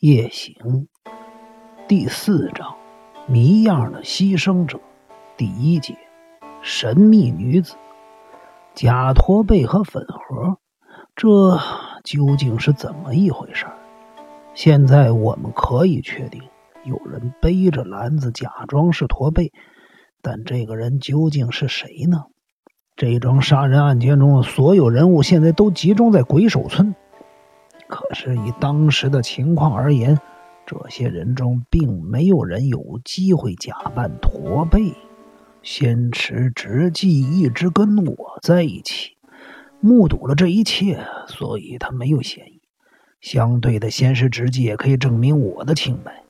夜行第四章：谜样的牺牲者。第一节：神秘女子。假驼背和粉盒，这究竟是怎么一回事？现在我们可以确定，有人背着篮子假装是驼背，但这个人究竟是谁呢？这桩杀人案件中的所有人物现在都集中在鬼手村。可是以当时的情况而言，这些人中并没有人有机会假扮驼背。先持直纪一直跟我在一起，目睹了这一切，所以他没有嫌疑。相对的，先师直纪也可以证明我的清白。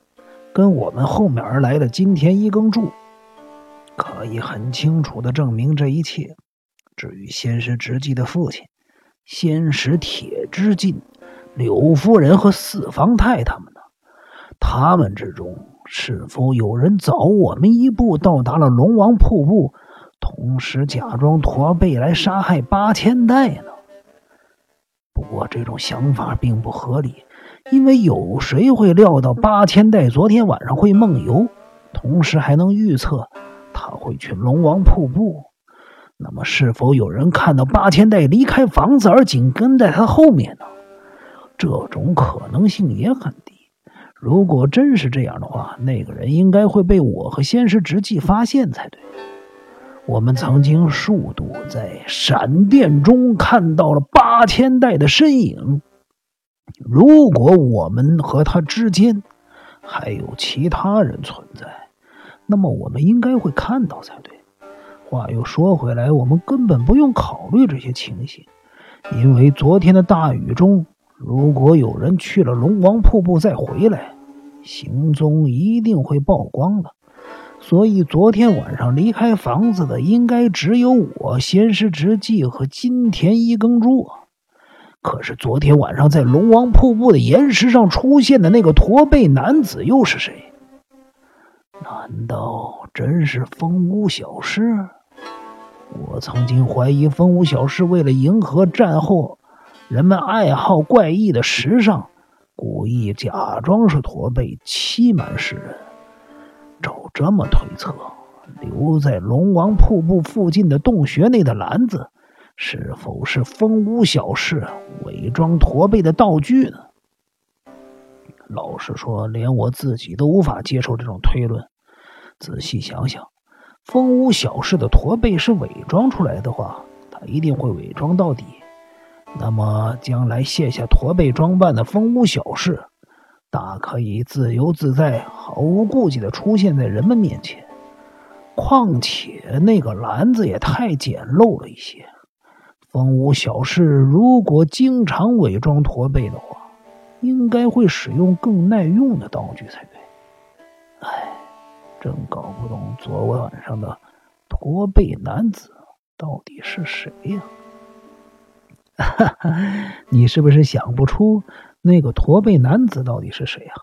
跟我们后面而来的金田一耕助，可以很清楚的证明这一切。至于先师直纪的父亲，先师铁之进。柳夫人和四方太他们呢？他们之中是否有人早我们一步到达了龙王瀑布，同时假装驼背来杀害八千代呢？不过这种想法并不合理，因为有谁会料到八千代昨天晚上会梦游，同时还能预测他会去龙王瀑布？那么是否有人看到八千代离开房子而紧跟在他后面呢？这种可能性也很低。如果真是这样的话，那个人应该会被我和仙师直纪发现才对。我们曾经数度在闪电中看到了八千代的身影。如果我们和他之间还有其他人存在，那么我们应该会看到才对。话又说回来，我们根本不用考虑这些情形，因为昨天的大雨中。如果有人去了龙王瀑布再回来，行踪一定会曝光的。所以昨天晚上离开房子的应该只有我仙师直纪和金田一耕助。可是昨天晚上在龙王瀑布的岩石上出现的那个驼背男子又是谁？难道真是风屋小师？我曾经怀疑风屋小师为了迎合战后。人们爱好怪异的时尚，故意假装是驼背欺瞒世人。照这么推测，留在龙王瀑布附近的洞穴内的篮子，是否是风屋小事伪装驼背的道具呢？老实说，连我自己都无法接受这种推论。仔细想想，风屋小事的驼背是伪装出来的话，他一定会伪装到底。那么，将来卸下驼背装扮的风屋小事，大可以自由自在、毫无顾忌地出现在人们面前。况且，那个篮子也太简陋了一些。风屋小事如果经常伪装驼背的话，应该会使用更耐用的道具才对。唉，真搞不懂昨晚上的驼背男子到底是谁呀？哈 哈你是不是想不出那个驼背男子到底是谁啊？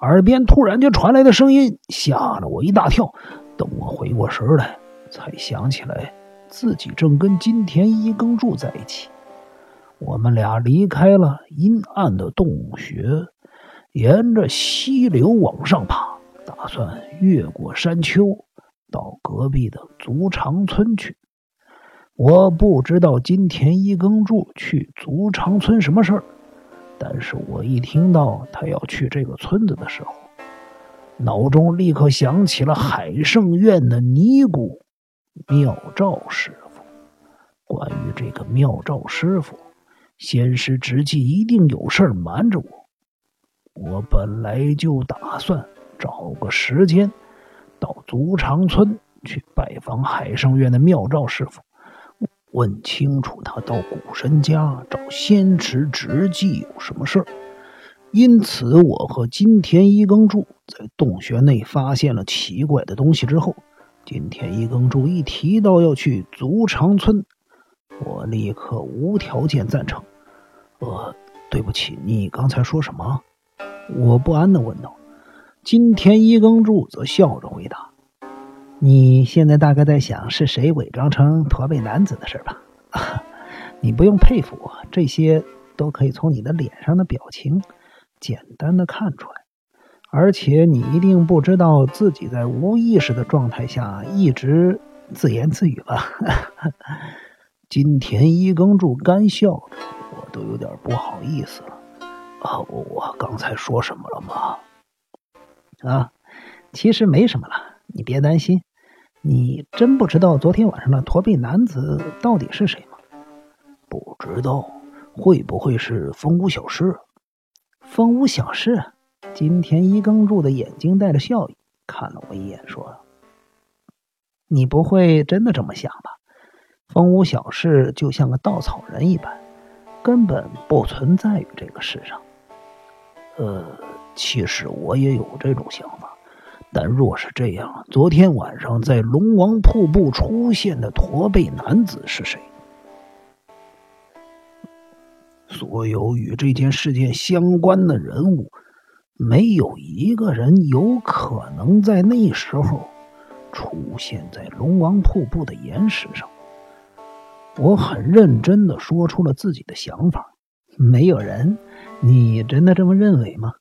耳边突然就传来的声音吓了我一大跳。等我回过神来，才想起来自己正跟金田一耕助在一起。我们俩离开了阴暗的洞穴，沿着溪流往上爬，打算越过山丘，到隔壁的足长村去。我不知道金田一耕助去足长村什么事儿，但是我一听到他要去这个村子的时候，脑中立刻想起了海圣院的尼姑妙照师傅。关于这个妙照师傅，仙师直纪一定有事儿瞒着我。我本来就打算找个时间到足长村去拜访海圣院的妙照师傅。问清楚他到古神家找仙池直纪有什么事儿，因此我和金田一耕助在洞穴内发现了奇怪的东西之后，金田一耕助一提到要去足长村，我立刻无条件赞成。呃，对不起，你刚才说什么？我不安地问道。金田一耕助则笑着回答。你现在大概在想是谁伪装成驼背男子的事吧？你不用佩服我，这些都可以从你的脸上的表情简单的看出来。而且你一定不知道自己在无意识的状态下一直自言自语吧？金田一耕助干笑着，我都有点不好意思了。啊，我我刚才说什么了吗？啊，其实没什么了，你别担心。你真不知道昨天晚上的驼背男子到底是谁吗？不知道，会不会是风屋小事？风屋小事。金田一耕助的眼睛带着笑意看了我一眼，说：“你不会真的这么想吧？风屋小事就像个稻草人一般，根本不存在于这个世上。呃，其实我也有这种想法，但若是这样，昨天晚上在龙王瀑布出现的驼背男子是谁？所有与这件事件相关的人物。”没有一个人有可能在那时候出现在龙王瀑布的岩石上。我很认真的说出了自己的想法。没有人？你真的这么认为吗？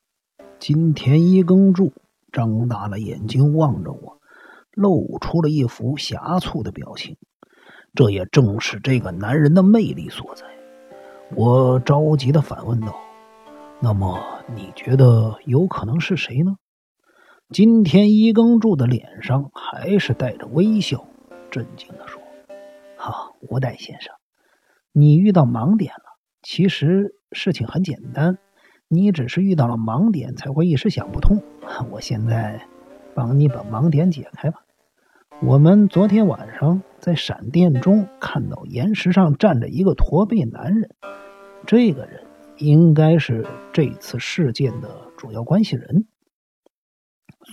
金田一耕助张大了眼睛望着我，露出了一副狭促的表情。这也正是这个男人的魅力所在。我着急的反问道：“那么？”你觉得有可能是谁呢？今天一耕助的脸上还是带着微笑，震惊的说：“好，吴代先生，你遇到盲点了。其实事情很简单，你只是遇到了盲点才会一时想不通。我现在帮你把盲点解开吧。我们昨天晚上在闪电中看到岩石上站着一个驼背男人，这个人。”应该是这次事件的主要关系人，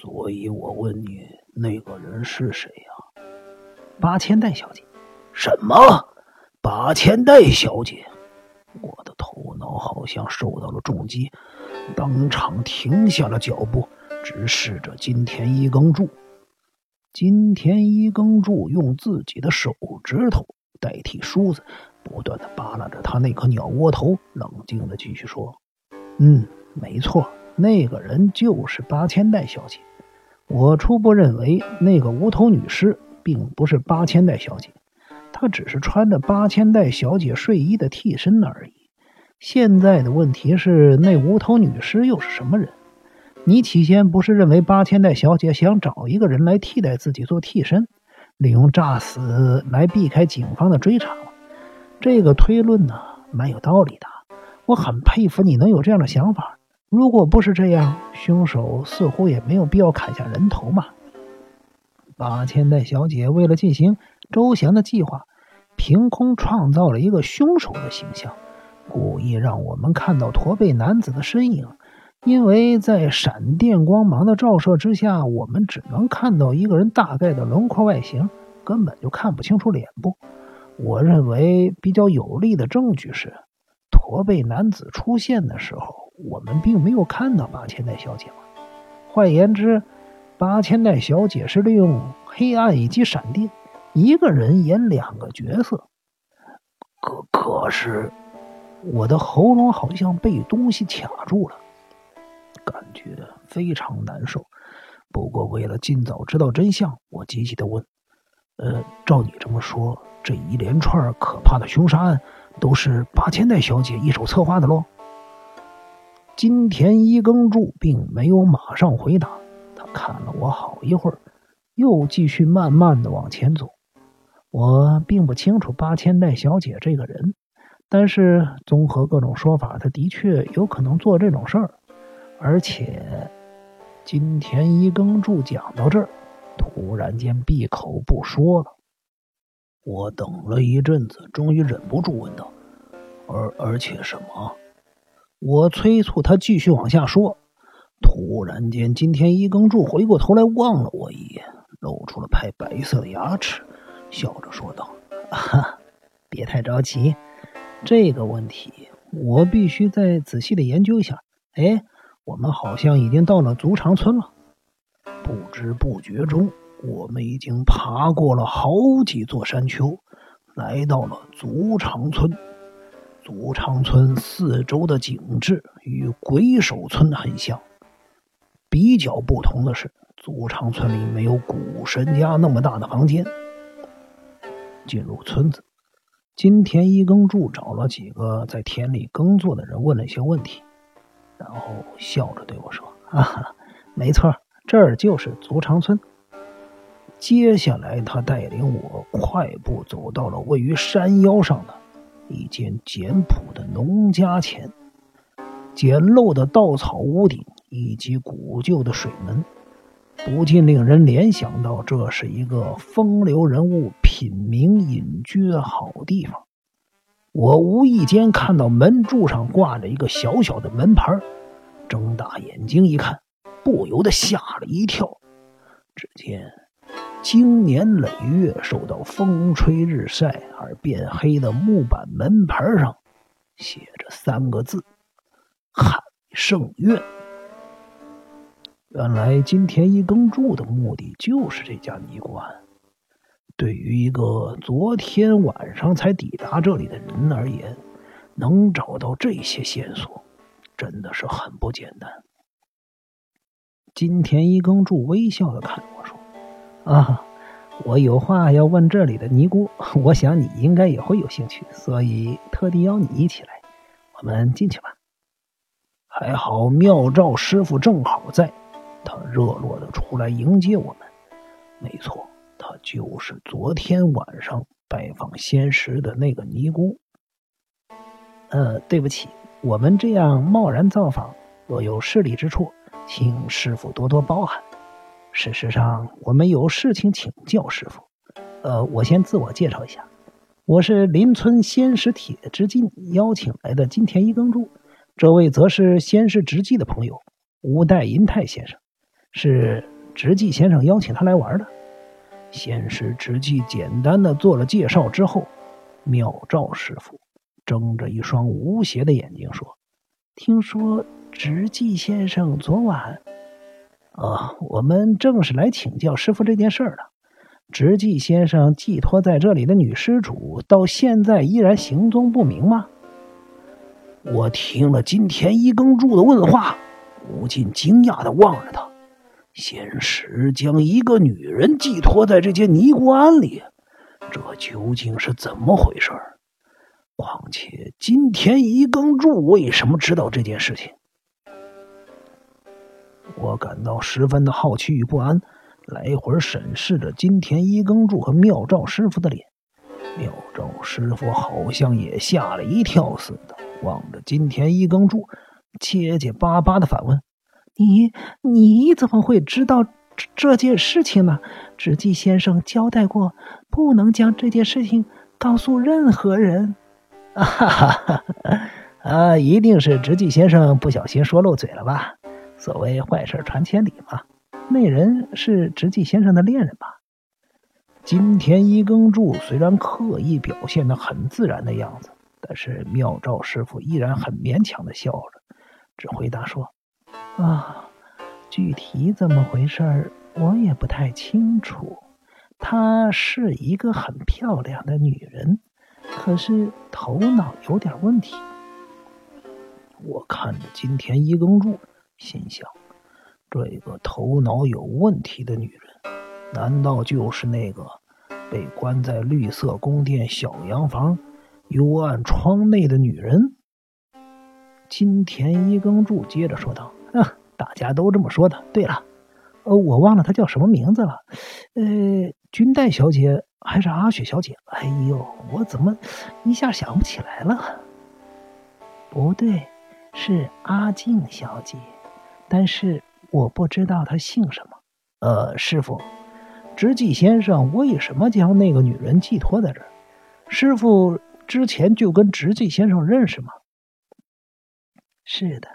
所以我问你，那个人是谁呀？八千代小姐。什么？八千代小姐？我的头脑好像受到了重击，当场停下了脚步，直视着金田一耕助。金田一耕助用自己的手指头代替梳子。不断的扒拉着他那颗鸟窝头，冷静的继续说：“嗯，没错，那个人就是八千代小姐。我初步认为，那个无头女尸并不是八千代小姐，她只是穿着八千代小姐睡衣的替身而已。现在的问题是，那无头女尸又是什么人？你起先不是认为八千代小姐想找一个人来替代自己做替身，利用诈死来避开警方的追查吗？”这个推论呢，蛮有道理的。我很佩服你能有这样的想法。如果不是这样，凶手似乎也没有必要砍下人头嘛。八千代小姐为了进行周详的计划，凭空创造了一个凶手的形象，故意让我们看到驼背男子的身影。因为在闪电光芒的照射之下，我们只能看到一个人大概的轮廓外形，根本就看不清楚脸部。我认为比较有力的证据是，驼背男子出现的时候，我们并没有看到八千代小姐嘛。换言之，八千代小姐是利用黑暗以及闪电，一个人演两个角色。可可是，我的喉咙好像被东西卡住了，感觉非常难受。不过为了尽早知道真相，我急急的问：“呃，照你这么说？”这一连串可怕的凶杀案，都是八千代小姐一手策划的喽？金田一耕助并没有马上回答，他看了我好一会儿，又继续慢慢的往前走。我并不清楚八千代小姐这个人，但是综合各种说法，她的确有可能做这种事儿。而且，金田一耕助讲到这儿，突然间闭口不说了。我等了一阵子，终于忍不住问道：“而而且什么？”我催促他继续往下说。突然间，金田一耕助回过头来望了我一眼，露出了排白色的牙齿，笑着说道：“哈，别太着急，这个问题我必须再仔细的研究一下。”哎，我们好像已经到了足长村了。不知不觉中。我们已经爬过了好几座山丘，来到了足长村。祖长村四周的景致与鬼手村很像，比较不同的是，祖长村里没有古神家那么大的房间。进入村子，金田一耕助找了几个在田里耕作的人，问了一些问题，然后笑着对我说：“啊，没错，这儿就是足长村。”接下来，他带领我快步走到了位于山腰上的一间简朴的农家前，简陋的稻草屋顶以及古旧的水门。不禁令人联想到，这是一个风流人物品茗隐居的好地方。我无意间看到门柱上挂着一个小小的门牌，睁大眼睛一看，不由得吓了一跳。只见经年累月受到风吹日晒而变黑的木板门牌上，写着三个字：“海圣院。”原来金田一耕助的目的就是这家尼姑庵。对于一个昨天晚上才抵达这里的人而言，能找到这些线索，真的是很不简单。金田一耕助微笑的看着我说：“啊，我有话要问这里的尼姑，我想你应该也会有兴趣，所以特地邀你一起来。我们进去吧。还好妙照师傅正好在。”他热络的出来迎接我们，没错，他就是昨天晚上拜访仙石的那个尼姑。呃，对不起，我们这样贸然造访，若有失礼之处，请师傅多多包涵。事实上，我们有事情请教师傅。呃，我先自我介绍一下，我是邻村仙石铁之进邀请来的金田一耕助，这位则是仙石直纪的朋友吴代银太先生。是直纪先生邀请他来玩的。先是直纪简单的做了介绍之后，妙照师傅睁着一双无邪的眼睛说：“听说直纪先生昨晚……啊，我们正是来请教师傅这件事儿的。直纪先生寄托在这里的女施主到现在依然行踪不明吗？”我听了金田一耕助的问话，不禁惊讶的望着他。仙石将一个女人寄托在这间尼姑庵里，这究竟是怎么回事？况且金田一耕助为什么知道这件事情？我感到十分的好奇与不安，来回审视着金田一耕助和妙照师傅的脸。妙照师傅好像也吓了一跳似的，望着金田一耕助，结结巴巴的反问。你你怎么会知道这这件事情呢？直纪先生交代过，不能将这件事情告诉任何人。哈哈哈！啊，一定是直纪先生不小心说漏嘴了吧？所谓坏事传千里嘛。那人是直纪先生的恋人吧？金田一耕助虽然刻意表现的很自然的样子，但是妙照师傅依然很勉强的笑着，只回答说。啊，具体怎么回事儿我也不太清楚。她是一个很漂亮的女人，可是头脑有点问题。我看着金田一耕助，心想：这个头脑有问题的女人，难道就是那个被关在绿色宫殿小洋房幽暗窗内的女人？金田一耕助接着说道。大家都这么说的。对了，呃，我忘了她叫什么名字了，呃，君代小姐还是阿雪小姐？哎呦，我怎么一下想不起来了？不对，是阿静小姐，但是我不知道她姓什么。呃，师傅，直纪先生为什么将那个女人寄托在这儿？师傅之前就跟直纪先生认识吗？是的。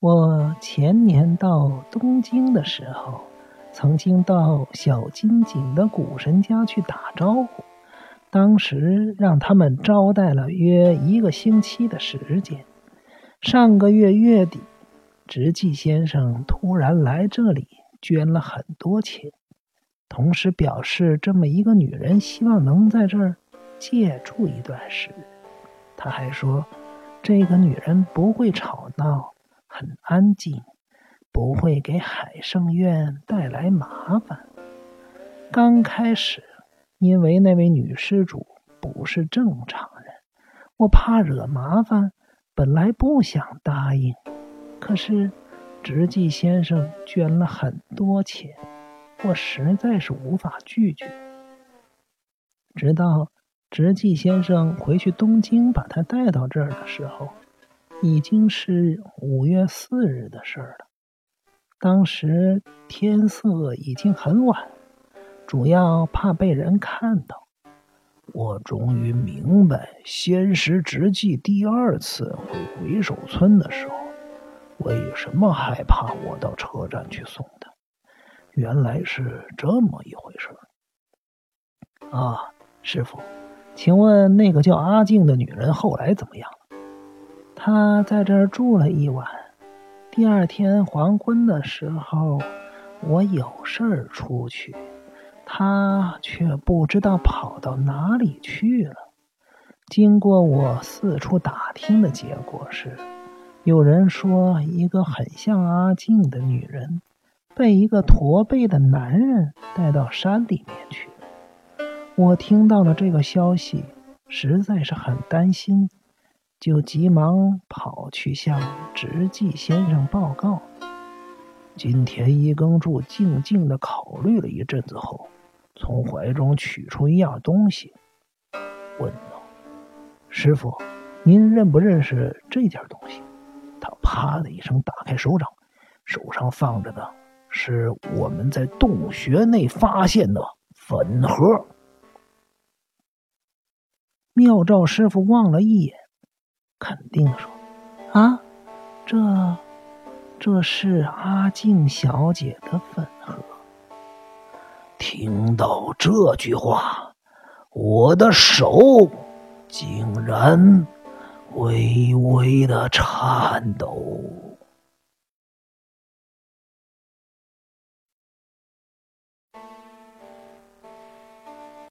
我前年到东京的时候，曾经到小金井的古神家去打招呼，当时让他们招待了约一个星期的时间。上个月月底，直纪先生突然来这里，捐了很多钱，同时表示这么一个女人希望能在这儿借住一段时。他还说，这个女人不会吵闹，很安静，不会给海圣院带来麻烦。刚开始，因为那位女施主不是正常人，我怕惹麻烦，本来不想答应。可是，直纪先生捐了很多钱，我实在是无法拒绝。直到直纪先生回去东京把他带到这儿的时候，已经是五月四日的事了。当时天色已经很晚。主要怕被人看到。我终于明白，仙石直纪第二次回鬼手村的时候，为什么害怕我到车站去送他。原来是这么一回事啊，师傅，请问那个叫阿静的女人后来怎么样他？在这儿住了一晚。第二天黄昏的时候，我有事儿出去。他却不知道跑到哪里去了。经过我四处打听的结果是，有人说一个很像阿静的女人，被一个驼背的男人带到山里面去了我听到了这个消息，实在是很担心，就急忙跑去向直纪先生报告。金田一耕助静静的考虑了一阵子后。从怀中取出一样东西，问道：“师傅，您认不认识这件东西？”他啪的一声打开手掌，手上放着的是我们在洞穴内发现的粉盒。妙照师傅望了一眼，肯定的说：“啊，这，这是阿静小姐的粉盒。”听到这句话，我的手竟然微微的颤抖。